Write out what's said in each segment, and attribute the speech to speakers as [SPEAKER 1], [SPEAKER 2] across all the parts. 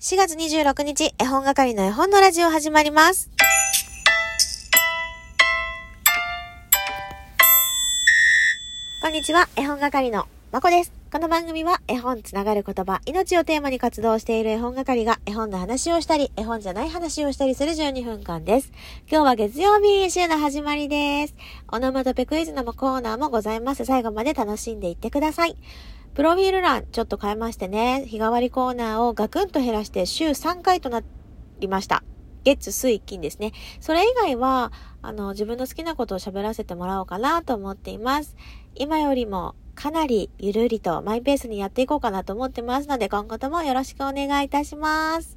[SPEAKER 1] 4月26日、絵本係の絵本のラジオ始まります。こんにちは、絵本係のまこです。この番組は絵本つながる言葉、命をテーマに活動している絵本係が絵本の話をしたり、絵本じゃない話をしたりする12分間です。今日は月曜日、週の始まりです。オノマトペクイズのコーナーもございます。最後まで楽しんでいってください。プロフィール欄ちょっと変えましてね、日替わりコーナーをガクンと減らして週3回となりました。月、水、金ですね。それ以外は、あの、自分の好きなことを喋らせてもらおうかなと思っています。今よりもかなりゆるりとマイペースにやっていこうかなと思ってますので、今後ともよろしくお願いいたします。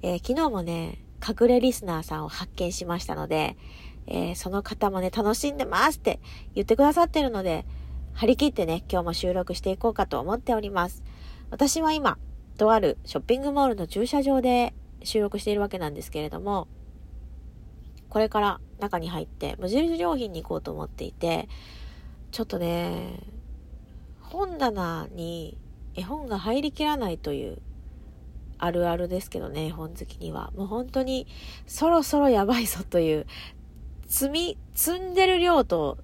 [SPEAKER 1] えー昨日もね、隠れリスナーさんを発見しましたので、えーその方もね、楽しんでますって言ってくださってるので、張り切ってね、今日も収録していこうかと思っております。私は今、とあるショッピングモールの駐車場で収録しているわけなんですけれども、これから中に入って無印良品に行こうと思っていて、ちょっとね、本棚に絵本が入りきらないというあるあるですけどね、絵本好きには。もう本当にそろそろやばいぞという、積み、積んでる量と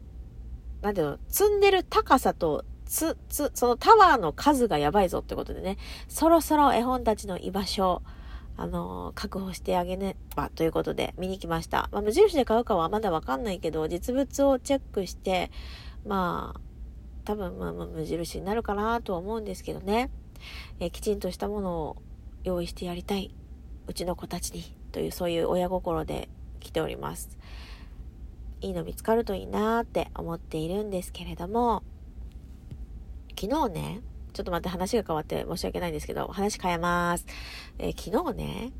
[SPEAKER 1] なんていうの、積んでる高さと、つ、つ、そのタワーの数がやばいぞってことでね、そろそろ絵本たちの居場所、あのー確保してあげねばということで見に来ました。まあ、無印で買うかはまだわかんないけど、実物をチェックして、まあ、多分まあ無印になるかなとは思うんですけどね、えーきちんとしたものを用意してやりたい、うちの子たちに、というそういう親心で来ております。いいの見つかるといいなーって思っているんですけれども、昨日ね、ちょっと待って話が変わって申し訳ないんですけど、話変えます。えー昨日ね、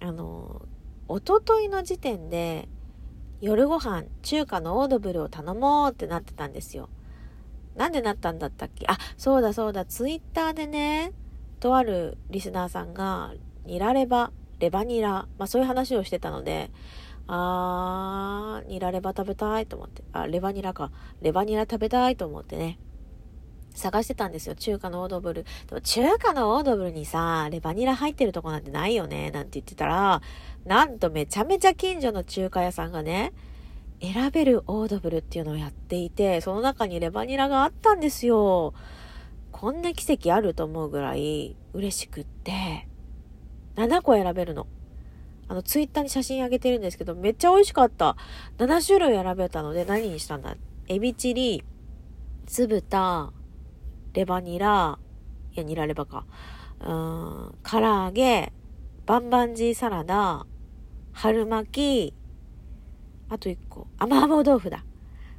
[SPEAKER 1] あの、おとといの時点で、夜ご飯、中華のオードブルを頼もうってなってたんですよ。なんでなったんだったっけ？あ、そうだそうだ、ツイッターでね、とあるリスナーさんが、ニラレバ、レバニラ、まあそういう話をしてたので、あー、ニラレバ食べたいと思って。あ、レバニラか。レバニラ食べたいと思ってね。探してたんですよ。中華のオードブル。でも中華のオードブルにさ、レバニラ入ってるとこなんてないよね。なんて言ってたら、なんとめちゃめちゃ近所の中華屋さんがね、選べるオードブルっていうのをやっていて、その中にレバニラがあったんですよ。こんな奇跡あると思うぐらい嬉しくって、7個選べるの。あの、ツイッターに写真あげてるんですけど、めっちゃ美味しかった。7種類選べたので、何にしたんだ？エビチリ、酢豚、レバニラ、いや、ニラレバか。うーん、唐揚げ、バンバンジーサラダ、春巻き、あと1個、甘々豆腐だ。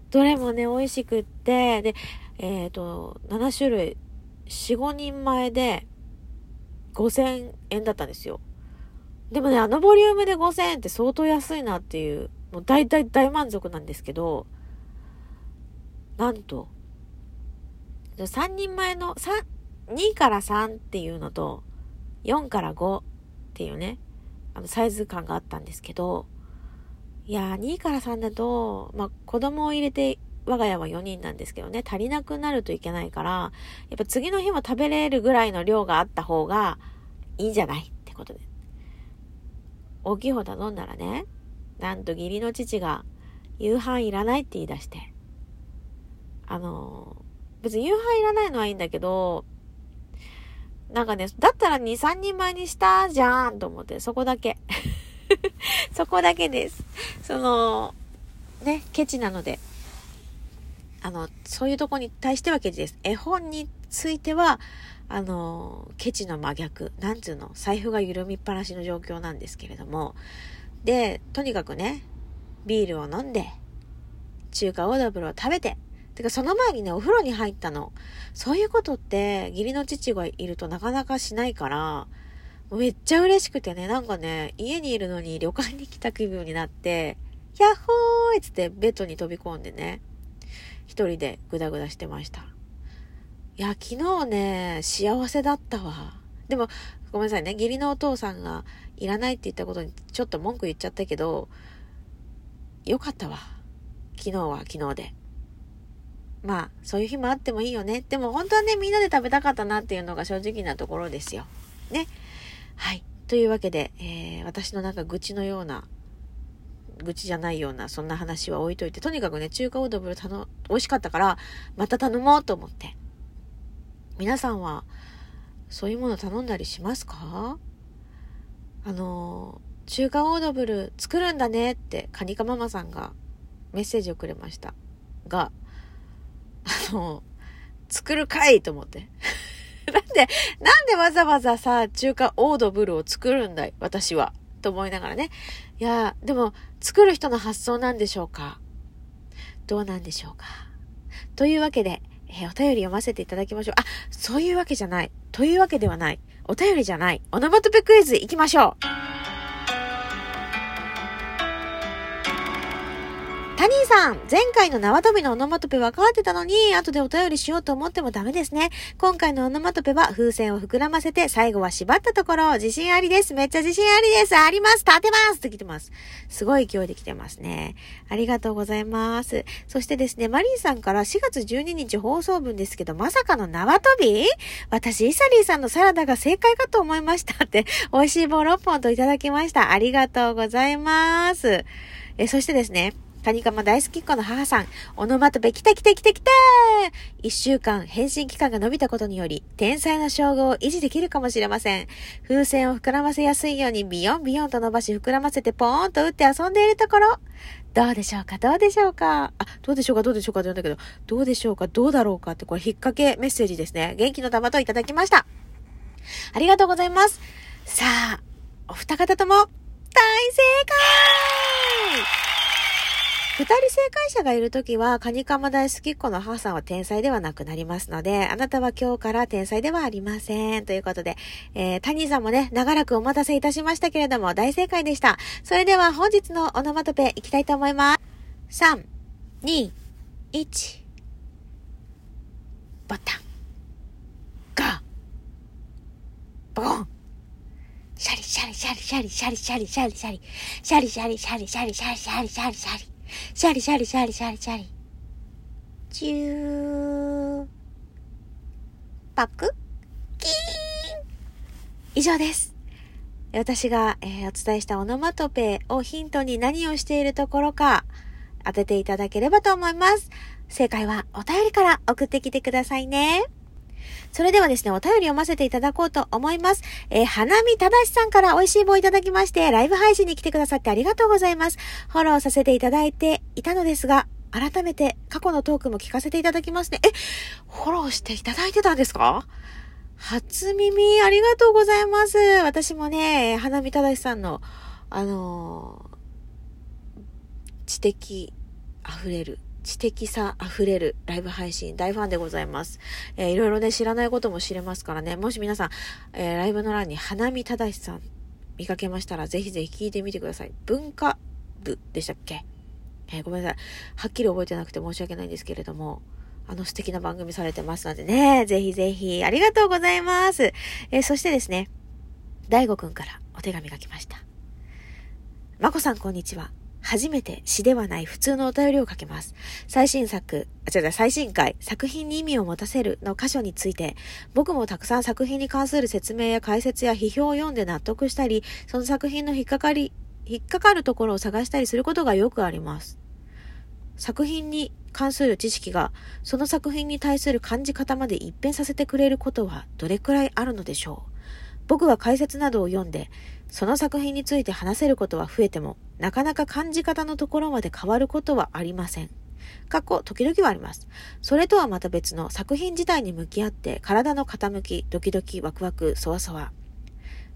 [SPEAKER 1] どれもね、美味しくって、で、えっ、と、7種類、4、5人前で、5000円だったんですよ。でもね、あのボリュームで5000円って相当安いなっていう、もう大体大満足なんですけど、なんと、3人前の、3、2から3っていうのと、4から5っていうね、あの、サイズ感があったんですけど、いやー、2から3だと、まあ、子供を入れて、我が家は4人なんですけどね、足りなくなるといけないから、やっぱ次の日も食べれるぐらいの量があった方がいいんじゃないってことで。大きい方頼んだらね、なんと義理の父が夕飯いらないって言い出して。あの別に夕飯いらないのはいいんだけど、なんかね、だったら2、3人前にしたじゃんと思って、そこだけ。そこだけです。その、ね、ケチなので。あの、そういうとこに対してはケチです。絵本については、あの、ケチの真逆。なんつうの、財布が緩みっぱなしの状況なんですけれども。で、とにかくね、ビールを飲んで、中華オードブルを食べて、てかその前にね、お風呂に入ったの。そういうことって、義理の父がいるとなかなかしないから、めっちゃ嬉しくてね、なんかね、家にいるのに旅館に来た気分になって、ヤッホーっつってベッドに飛び込んでね、一人でグダグダしてました。いや、昨日ね、幸せだったわ。でも、ごめんなさいね、義理のお父さんがいらないって言ったことにちょっと文句言っちゃったけど、よかったわ。昨日は昨日で。まあ、そういう日もあってもいいよね。でも本当はね、みんなで食べたかったなっていうのが正直なところですよ。ね。はい。というわけで、えー、私のなんか愚痴のような、愚痴じゃないような、そんな話は置いといて、とにかくね、中華オードブル頼、美味しかったから、また頼もうと思って。皆さんは、そういうもの頼んだりしますか？あの、中華オードブル作るんだねって、カニカママさんがメッセージをくれました。が、あの、作るかいと思って。なんで、なんでわざわざさ、中華オードブルを作るんだい私は。と思いながらね。いや、でも、作る人の発想なんでしょうか？どうなんでしょうか？というわけで、えー、お便り読ませていただきましょう。あ、そういうわけじゃない。というわけではない。お便りじゃない。オノマトペクイズ行きましょう。タニーさん、前回の縄跳びのオノマトペ分かってたのに、後でお便りしようと思ってもダメですね。今回のオノマトペは風船を膨らませて、最後は縛ったところ、自信ありです。めっちゃ自信ありです。あります。立てますって来てます。すごい勢いで来てますね。ありがとうございます。そしてですね、マリーさんから4月12日放送分ですけど、まさかの縄跳び？私、イサリーさんのサラダが正解かと思いましたって、美味しい棒6本といただきました。ありがとうございます。え、そしてですね、カニカマ大好きっ子の母さん、オノマトペ来た来た来た来た一週間返信期間が伸びたことにより、天才の称号を維持できるかもしれません。風船を膨らませやすいようにビヨンビヨンと伸ばし膨らませてポーンと打って遊んでいるところ。どうでしょうか？どうでしょうか？あ、どうでしょうか？どうでしょうかって言うんだけど、どうでしょうか？どうだろうかってこれ引っ掛けメッセージですね。元気の玉といただきました。ありがとうございます。さあ、お二方とも、大正解二人正解者がいるときは、カニカマ大好きっ子の母さんは天才ではなくなりますので、あなたは今日から天才ではありません。ということで、えー、谷さんもね、長らくお待たせいたしましたけれども、大正解でした。それでは本日のオノマトペいきたいと思います。3、2、1、ボタン。ガボコン。シャリシャリシャリシャリシャリシャリシャリシャリシャリシャリシャリシャリシャリシャリシャリシャリシャリシャリシャリシャリシャリ。チュー。パクキーン以上です。私が、えー、お伝えしたオノマトペをヒントに何をしているところか当てていただければと思います。正解はお便りから送ってきてくださいね。それではですね、お便り読ませていただこうと思います。えー、花見ただしさんから美味しい棒いただきまして、ライブ配信に来てくださってありがとうございます。フォローさせていただいていたのですが、改めて過去のトークも聞かせていただきますね。え、フォローしていただいてたんですか？初耳ありがとうございます。私もね、花見ただしさんの、あのー、知的溢れる知的さ溢れるライブ配信大ファンでございます。えー、いろいろね、知らないことも知れますからね、もし皆さん、えー、ライブの欄に花見正さん見かけましたら、ぜひぜひ聞いてみてください。文化部でしたっけ？えー、ごめんなさい。はっきり覚えてなくて申し訳ないんですけれども、あの素敵な番組されてますのでね、ぜひぜひ、ありがとうございます。えー、そしてですね、大悟くんからお手紙が来ました。まこさんこんにちは。初めて詩ではない普通のお便りをかけます。最新作、あ、違う最新回、作品に意味を持たせるの箇所について、僕もたくさん作品に関する説明や解説や批評を読んで納得したり、その作品の引っかかり、引っかかるところを探したりすることがよくあります。作品に関する知識が、その作品に対する感じ方まで一変させてくれることはどれくらいあるのでしょう？僕は解説などを読んで、その作品について話せることは増えても、なかなか感じ方のところまで変わることはありません。過去、時々はあります。それとはまた別の作品自体に向き合って、体の傾き、ドキドキ、ワクワク、そわそわ、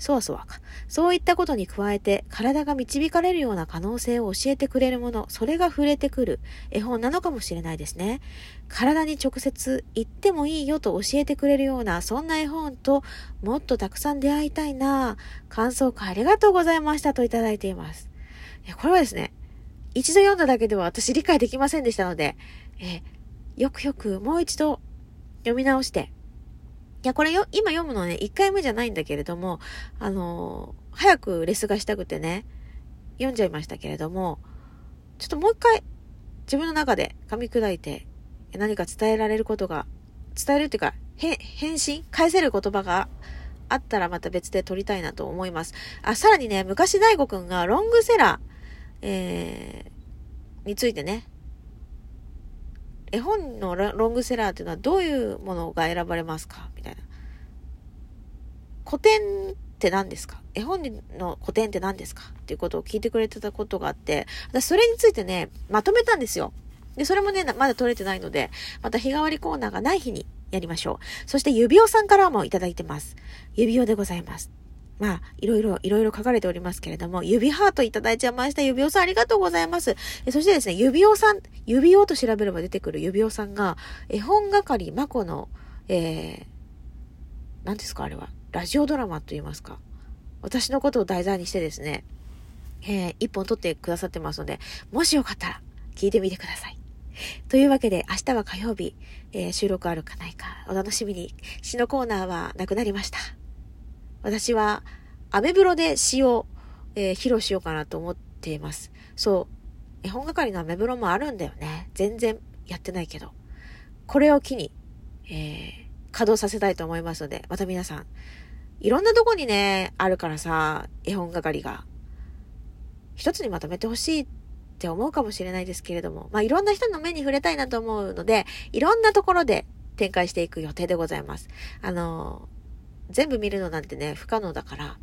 [SPEAKER 1] そわそわか。そういったことに加えて、体が導かれるような可能性を教えてくれるもの、それが触れてくる絵本なのかもしれないですね。体に直接言ってもいいよと教えてくれるような、そんな絵本ともっとたくさん出会いたいな感想会ありがとうございましたといただいています。これはですね、一度読んだだけでは私理解できませんでしたので、えよくよくもう一度読み直して、いや、これよ、今読むのね、1回目じゃないんだけれども、あのー、早くレスがしたくてね、読んじゃいましたけれども、ちょっともう一回、自分の中で噛み砕いて、何か伝えられることが、伝えるっていうか、へ、返信？返せる言葉があったらまた別で撮りたいなと思います。あ、さらにね、昔大悟くんがロングセラー、えー、についてね、絵本のロングセラーっていうのはどういうものが選ばれますか？みたいな。古典って何ですか？絵本の古典って何ですか？っていうことを聞いてくれてたことがあって、それについてね、まとめたんですよ。で、それもね、まだ取れてないので、また日替わりコーナーがない日にやりましょう。そして指輪さんからもいただいてます。指輪でございます。まあ、いろいろ、いろいろ書かれておりますけれども、指ハートいただいちゃいました。指輪さんありがとうございます。えそしてですね、指輪さん、指輪と調べれば出てくる指輪さんが、絵本係まこの、えー、何ですかあれは。ラジオドラマと言いますか。私のことを題材にしてですね、えー、一本撮ってくださってますので、もしよかったら聞いてみてください。というわけで、明日は火曜日、えー、収録あるかないか、お楽しみに。詩のコーナーはなくなりました。私は、アメブロで詩を、えー、披露しようかなと思っています。そう。絵本係のアメブロもあるんだよね。全然やってないけど。これを機に、えー、稼働させたいと思いますので、また皆さん、いろんなとこにね、あるからさ、絵本係が。一つにまとめてほしいって思うかもしれないですけれども、まあ、いろんな人の目に触れたいなと思うので、いろんなところで展開していく予定でございます。あの、全部見るのなんてね、不可能だから、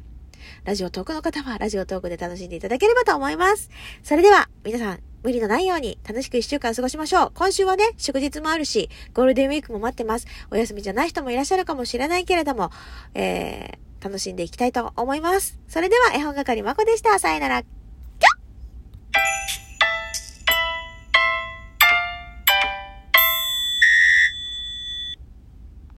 [SPEAKER 1] ラジオトークの方はラジオトークで楽しんでいただければと思います。それでは、皆さん、無理のないように楽しく一週間過ごしましょう。今週はね、祝日もあるし、ゴールデンウィークも待ってます。お休みじゃない人もいらっしゃるかもしれないけれども、えー、楽しんでいきたいと思います。それでは、絵本係まこでした。さよなら。